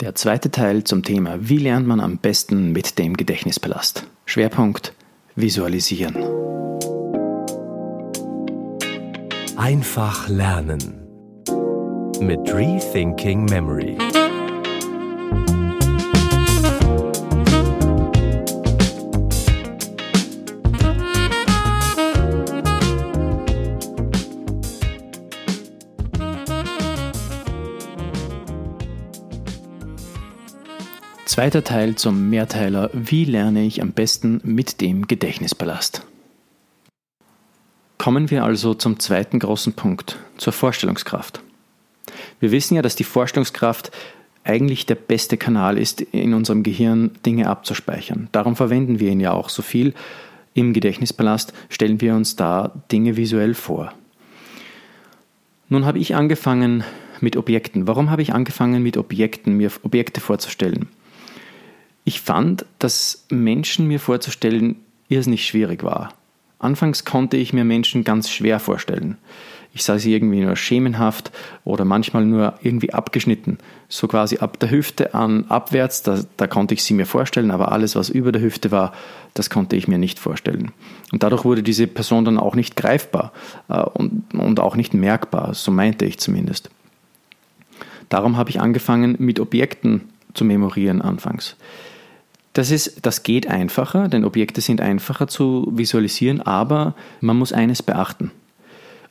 Der zweite Teil zum Thema Wie lernt man am besten mit dem Gedächtnispalast? Schwerpunkt Visualisieren. Einfach lernen mit Rethinking Memory. Zweiter Teil zum Mehrteiler Wie lerne ich am besten mit dem Gedächtnispalast? Kommen wir also zum zweiten großen Punkt, zur Vorstellungskraft. Wir wissen ja, dass die Vorstellungskraft eigentlich der beste Kanal ist, in unserem Gehirn Dinge abzuspeichern. Darum verwenden wir ihn ja auch so viel. Im Gedächtnispalast stellen wir uns da Dinge visuell vor. Nun habe ich angefangen mit Objekten. Warum habe ich angefangen mit Objekten, mir Objekte vorzustellen? Ich fand, dass Menschen mir vorzustellen irrsinnig schwierig war. Anfangs konnte ich mir Menschen ganz schwer vorstellen. Ich sah sie irgendwie nur schemenhaft oder manchmal nur irgendwie abgeschnitten. So quasi ab der Hüfte an abwärts, da, da konnte ich sie mir vorstellen, aber alles, was über der Hüfte war, das konnte ich mir nicht vorstellen. Und dadurch wurde diese Person dann auch nicht greifbar äh, und, und auch nicht merkbar, so meinte ich zumindest. Darum habe ich angefangen, mit Objekten zu memorieren anfangs. Das, ist, das geht einfacher, denn Objekte sind einfacher zu visualisieren, aber man muss eines beachten.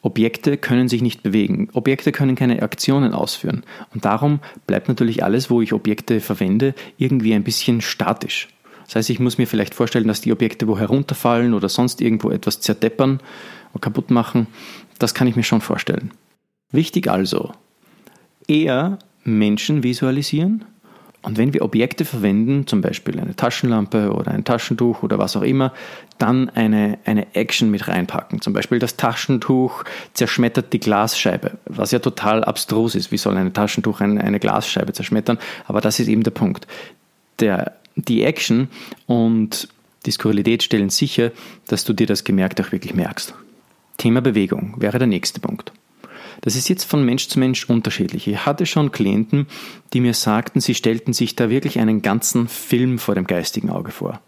Objekte können sich nicht bewegen. Objekte können keine Aktionen ausführen. Und darum bleibt natürlich alles, wo ich Objekte verwende, irgendwie ein bisschen statisch. Das heißt, ich muss mir vielleicht vorstellen, dass die Objekte wo herunterfallen oder sonst irgendwo etwas zerdeppern und kaputt machen. Das kann ich mir schon vorstellen. Wichtig also, eher Menschen visualisieren und wenn wir Objekte verwenden, zum Beispiel eine Taschenlampe oder ein Taschentuch oder was auch immer, dann eine, eine Action mit reinpacken. Zum Beispiel das Taschentuch zerschmettert die Glasscheibe, was ja total abstrus ist. Wie soll ein Taschentuch eine, eine Glasscheibe zerschmettern? Aber das ist eben der Punkt. Der, die Action und die Skurrilität stellen sicher, dass du dir das gemerkt auch wirklich merkst. Thema Bewegung wäre der nächste Punkt. Das ist jetzt von Mensch zu Mensch unterschiedlich. Ich hatte schon Klienten, die mir sagten, sie stellten sich da wirklich einen ganzen Film vor dem geistigen Auge vor.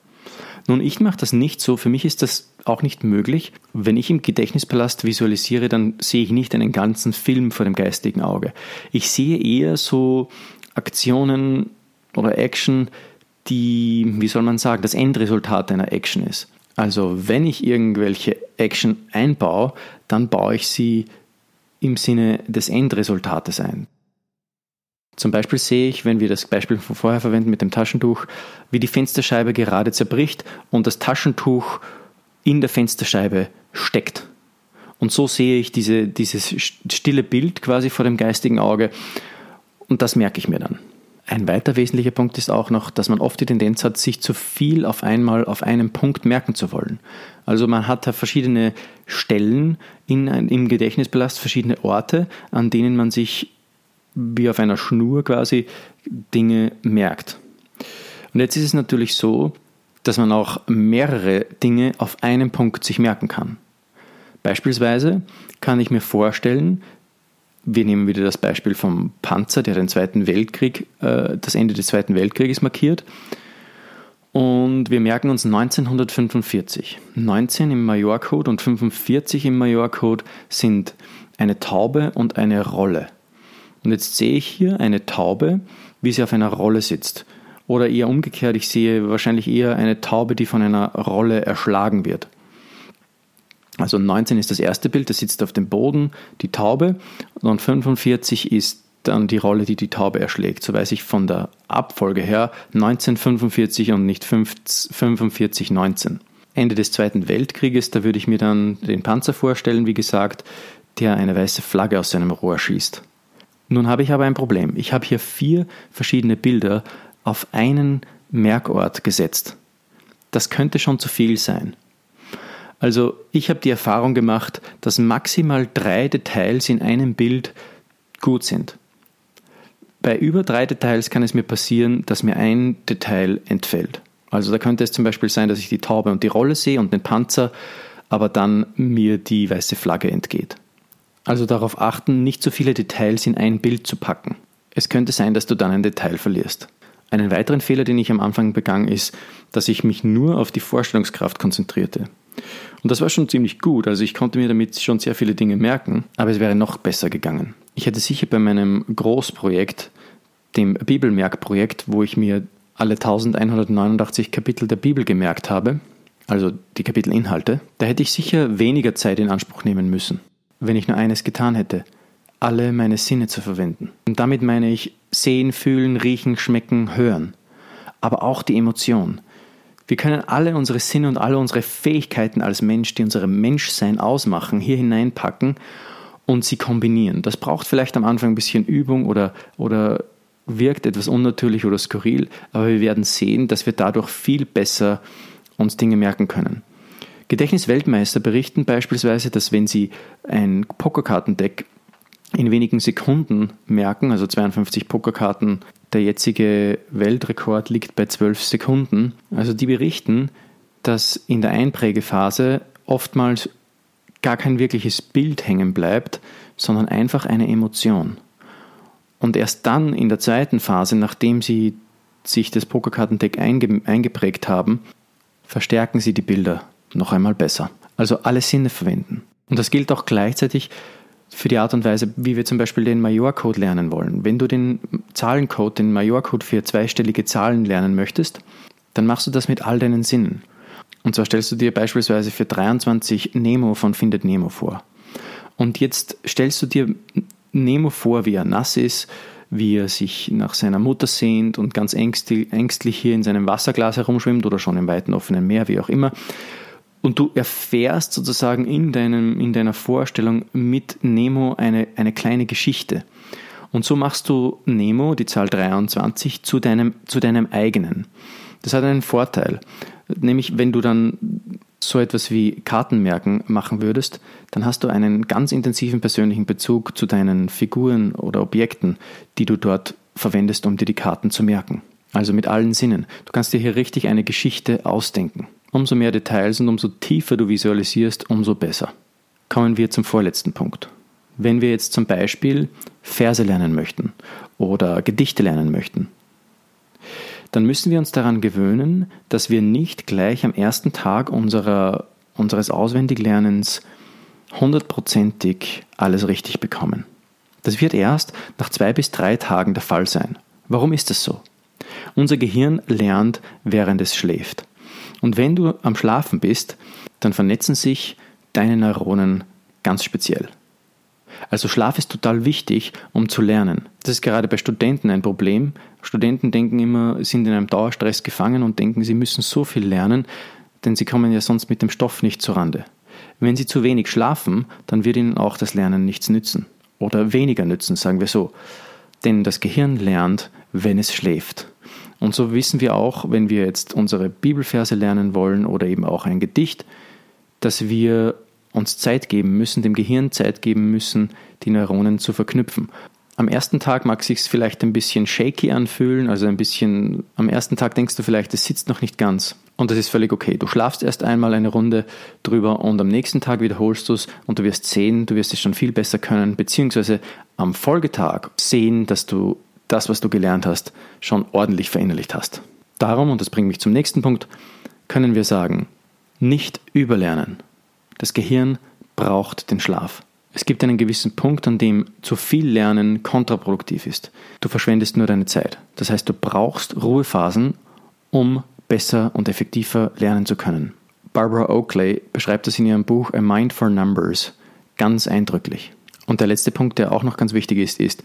Nun, ich mache das nicht so. Für mich ist das auch nicht möglich. Wenn ich im Gedächtnispalast visualisiere, dann sehe ich nicht einen ganzen Film vor dem geistigen Auge. Ich sehe eher so Aktionen oder Action, die, wie soll man sagen, das Endresultat einer Action ist. Also wenn ich irgendwelche Action einbaue, dann baue ich sie im Sinne des Endresultates ein. Zum Beispiel sehe ich, wenn wir das Beispiel von vorher verwenden mit dem Taschentuch, wie die Fensterscheibe gerade zerbricht und das Taschentuch in der Fensterscheibe steckt. Und so sehe ich diese, dieses stille Bild quasi vor dem geistigen Auge und das merke ich mir dann. Ein weiter wesentlicher Punkt ist auch noch, dass man oft die Tendenz hat, sich zu viel auf einmal auf einem Punkt merken zu wollen. Also man hat verschiedene Stellen in, im Gedächtnispalast, verschiedene Orte, an denen man sich wie auf einer Schnur quasi Dinge merkt. Und jetzt ist es natürlich so, dass man auch mehrere Dinge auf einem Punkt sich merken kann. Beispielsweise kann ich mir vorstellen, wir nehmen wieder das Beispiel vom Panzer, der den Zweiten Weltkrieg, äh, das Ende des Zweiten Weltkrieges markiert. Und wir merken uns 1945. 19 im Majorcode und 45 im Majorcode sind eine Taube und eine Rolle. Und jetzt sehe ich hier eine Taube, wie sie auf einer Rolle sitzt. Oder eher umgekehrt, ich sehe wahrscheinlich eher eine Taube, die von einer Rolle erschlagen wird. Also 19 ist das erste Bild, das sitzt auf dem Boden, die Taube. Und 45 ist dann die Rolle, die die Taube erschlägt. So weiß ich von der Abfolge her 1945 und nicht 45, 19. Ende des Zweiten Weltkrieges, da würde ich mir dann den Panzer vorstellen, wie gesagt, der eine weiße Flagge aus seinem Rohr schießt. Nun habe ich aber ein Problem. Ich habe hier vier verschiedene Bilder auf einen Merkort gesetzt. Das könnte schon zu viel sein. Also ich habe die Erfahrung gemacht, dass maximal drei Details in einem Bild gut sind. Bei über drei Details kann es mir passieren, dass mir ein Detail entfällt. Also da könnte es zum Beispiel sein, dass ich die Taube und die Rolle sehe und den Panzer, aber dann mir die weiße Flagge entgeht. Also darauf achten, nicht so viele Details in ein Bild zu packen. Es könnte sein, dass du dann ein Detail verlierst. Einen weiteren Fehler, den ich am Anfang begangen, ist, dass ich mich nur auf die Vorstellungskraft konzentrierte. Und das war schon ziemlich gut, also ich konnte mir damit schon sehr viele Dinge merken, aber es wäre noch besser gegangen. Ich hätte sicher bei meinem Großprojekt, dem Bibelmerkprojekt, wo ich mir alle 1189 Kapitel der Bibel gemerkt habe, also die Kapitelinhalte, da hätte ich sicher weniger Zeit in Anspruch nehmen müssen, wenn ich nur eines getan hätte, alle meine Sinne zu verwenden. Und damit meine ich sehen, fühlen, riechen, schmecken, hören, aber auch die Emotion. Wir können alle unsere Sinne und alle unsere Fähigkeiten als Mensch, die unser Menschsein ausmachen, hier hineinpacken und sie kombinieren. Das braucht vielleicht am Anfang ein bisschen Übung oder, oder wirkt etwas unnatürlich oder skurril, aber wir werden sehen, dass wir dadurch viel besser uns Dinge merken können. Gedächtnisweltmeister berichten beispielsweise, dass wenn sie ein Pokerkartendeck in wenigen Sekunden merken, also 52 Pokerkarten, der jetzige Weltrekord liegt bei 12 Sekunden. Also die berichten, dass in der Einprägephase oftmals gar kein wirkliches Bild hängen bleibt, sondern einfach eine Emotion. Und erst dann in der zweiten Phase, nachdem sie sich das Pokerkartendeck einge eingeprägt haben, verstärken sie die Bilder noch einmal besser. Also alle Sinne verwenden. Und das gilt auch gleichzeitig für die Art und Weise, wie wir zum Beispiel den Majorcode lernen wollen. Wenn du den Zahlencode, den Majorcode für zweistellige Zahlen lernen möchtest, dann machst du das mit all deinen Sinnen. Und zwar stellst du dir beispielsweise für 23 Nemo von Findet Nemo vor. Und jetzt stellst du dir Nemo vor, wie er nass ist, wie er sich nach seiner Mutter sehnt und ganz ängstlich hier in seinem Wasserglas herumschwimmt oder schon im weiten offenen Meer, wie auch immer. Und du erfährst sozusagen in, deinem, in deiner Vorstellung mit Nemo eine, eine kleine Geschichte. Und so machst du Nemo, die Zahl 23, zu deinem, zu deinem eigenen. Das hat einen Vorteil. Nämlich, wenn du dann so etwas wie Kartenmerken machen würdest, dann hast du einen ganz intensiven persönlichen Bezug zu deinen Figuren oder Objekten, die du dort verwendest, um dir die Karten zu merken. Also mit allen Sinnen. Du kannst dir hier richtig eine Geschichte ausdenken. Umso mehr Details und umso tiefer du visualisierst, umso besser. Kommen wir zum vorletzten Punkt. Wenn wir jetzt zum Beispiel Verse lernen möchten oder Gedichte lernen möchten, dann müssen wir uns daran gewöhnen, dass wir nicht gleich am ersten Tag unserer, unseres Auswendiglernens hundertprozentig alles richtig bekommen. Das wird erst nach zwei bis drei Tagen der Fall sein. Warum ist das so? Unser Gehirn lernt, während es schläft. Und wenn du am Schlafen bist, dann vernetzen sich deine Neuronen ganz speziell. Also Schlaf ist total wichtig, um zu lernen. Das ist gerade bei Studenten ein Problem. Studenten denken immer, sind in einem Dauerstress gefangen und denken, sie müssen so viel lernen, denn sie kommen ja sonst mit dem Stoff nicht zurande. Wenn sie zu wenig schlafen, dann wird ihnen auch das Lernen nichts nützen. Oder weniger nützen, sagen wir so. Denn das Gehirn lernt, wenn es schläft. Und so wissen wir auch, wenn wir jetzt unsere Bibelverse lernen wollen oder eben auch ein Gedicht, dass wir uns Zeit geben müssen, dem Gehirn Zeit geben müssen, die Neuronen zu verknüpfen. Am ersten Tag mag es sich vielleicht ein bisschen shaky anfühlen, also ein bisschen, am ersten Tag denkst du vielleicht, es sitzt noch nicht ganz. Und das ist völlig okay. Du schlafst erst einmal eine Runde drüber und am nächsten Tag wiederholst du es und du wirst sehen, du wirst es schon viel besser können, beziehungsweise am Folgetag sehen, dass du das, was du gelernt hast, schon ordentlich verinnerlicht hast. Darum, und das bringt mich zum nächsten Punkt, können wir sagen, nicht überlernen. Das Gehirn braucht den Schlaf. Es gibt einen gewissen Punkt, an dem zu viel Lernen kontraproduktiv ist. Du verschwendest nur deine Zeit. Das heißt, du brauchst Ruhephasen, um besser und effektiver lernen zu können. Barbara Oakley beschreibt das in ihrem Buch A Mind for Numbers ganz eindrücklich. Und der letzte Punkt, der auch noch ganz wichtig ist, ist,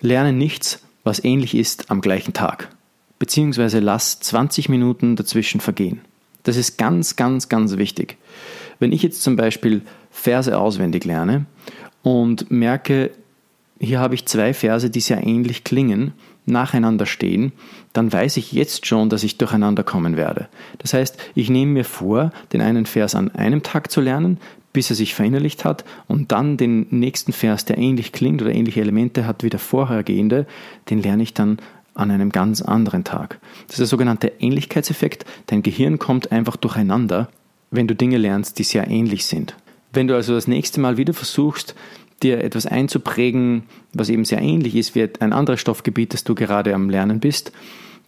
Lerne nichts, was ähnlich ist am gleichen Tag. Beziehungsweise lass 20 Minuten dazwischen vergehen. Das ist ganz, ganz, ganz wichtig. Wenn ich jetzt zum Beispiel Verse auswendig lerne und merke, hier habe ich zwei Verse, die sehr ähnlich klingen, nacheinander stehen, dann weiß ich jetzt schon, dass ich durcheinander kommen werde. Das heißt, ich nehme mir vor, den einen Vers an einem Tag zu lernen, bis er sich verinnerlicht hat und dann den nächsten Vers, der ähnlich klingt oder ähnliche Elemente hat wie der vorhergehende, den lerne ich dann an einem ganz anderen Tag. Das ist der sogenannte Ähnlichkeitseffekt. Dein Gehirn kommt einfach durcheinander, wenn du Dinge lernst, die sehr ähnlich sind. Wenn du also das nächste Mal wieder versuchst, dir etwas einzuprägen, was eben sehr ähnlich ist wie ein anderes Stoffgebiet, das du gerade am Lernen bist,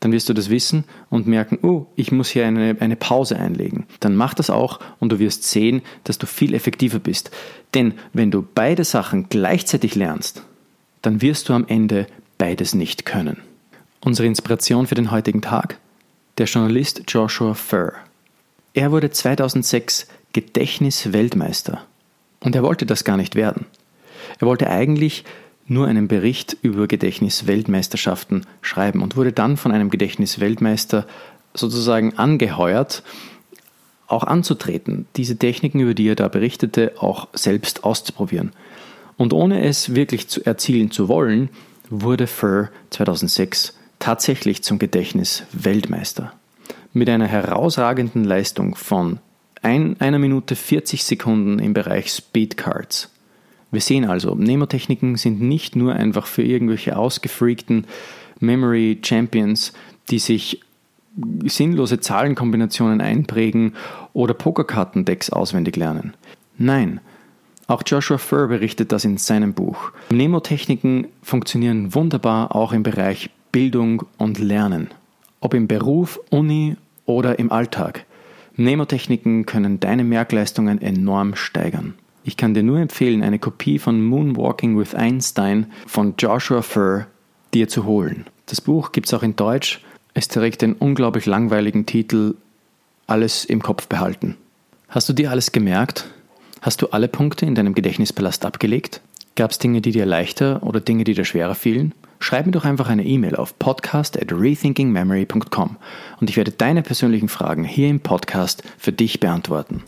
dann wirst du das wissen und merken, oh, ich muss hier eine, eine Pause einlegen. Dann mach das auch und du wirst sehen, dass du viel effektiver bist. Denn wenn du beide Sachen gleichzeitig lernst, dann wirst du am Ende beides nicht können. Unsere Inspiration für den heutigen Tag? Der Journalist Joshua Furr. Er wurde 2006 Gedächtnisweltmeister. Und er wollte das gar nicht werden. Er wollte eigentlich nur einen Bericht über Gedächtnisweltmeisterschaften schreiben und wurde dann von einem Gedächtnisweltmeister sozusagen angeheuert, auch anzutreten, diese Techniken, über die er da berichtete, auch selbst auszuprobieren. Und ohne es wirklich zu erzielen zu wollen, wurde Furr 2006 tatsächlich zum Gedächtnisweltmeister. Mit einer herausragenden Leistung von 1 Minute 40 Sekunden im Bereich Speedcards. Wir sehen also, Nemotechniken sind nicht nur einfach für irgendwelche ausgefreakten Memory Champions, die sich sinnlose Zahlenkombinationen einprägen oder Pokerkartendecks auswendig lernen. Nein, auch Joshua Furr berichtet das in seinem Buch. Nemotechniken funktionieren wunderbar auch im Bereich Bildung und Lernen. Ob im Beruf, Uni oder im Alltag. Nemotechniken können deine Merkleistungen enorm steigern. Ich kann dir nur empfehlen, eine Kopie von Moonwalking with Einstein von Joshua Furr dir zu holen. Das Buch gibt es auch in Deutsch. Es trägt den unglaublich langweiligen Titel Alles im Kopf behalten. Hast du dir alles gemerkt? Hast du alle Punkte in deinem Gedächtnispalast abgelegt? Gab es Dinge, die dir leichter oder Dinge, die dir schwerer fielen? Schreib mir doch einfach eine E-Mail auf podcast at rethinkingmemory.com und ich werde deine persönlichen Fragen hier im Podcast für dich beantworten.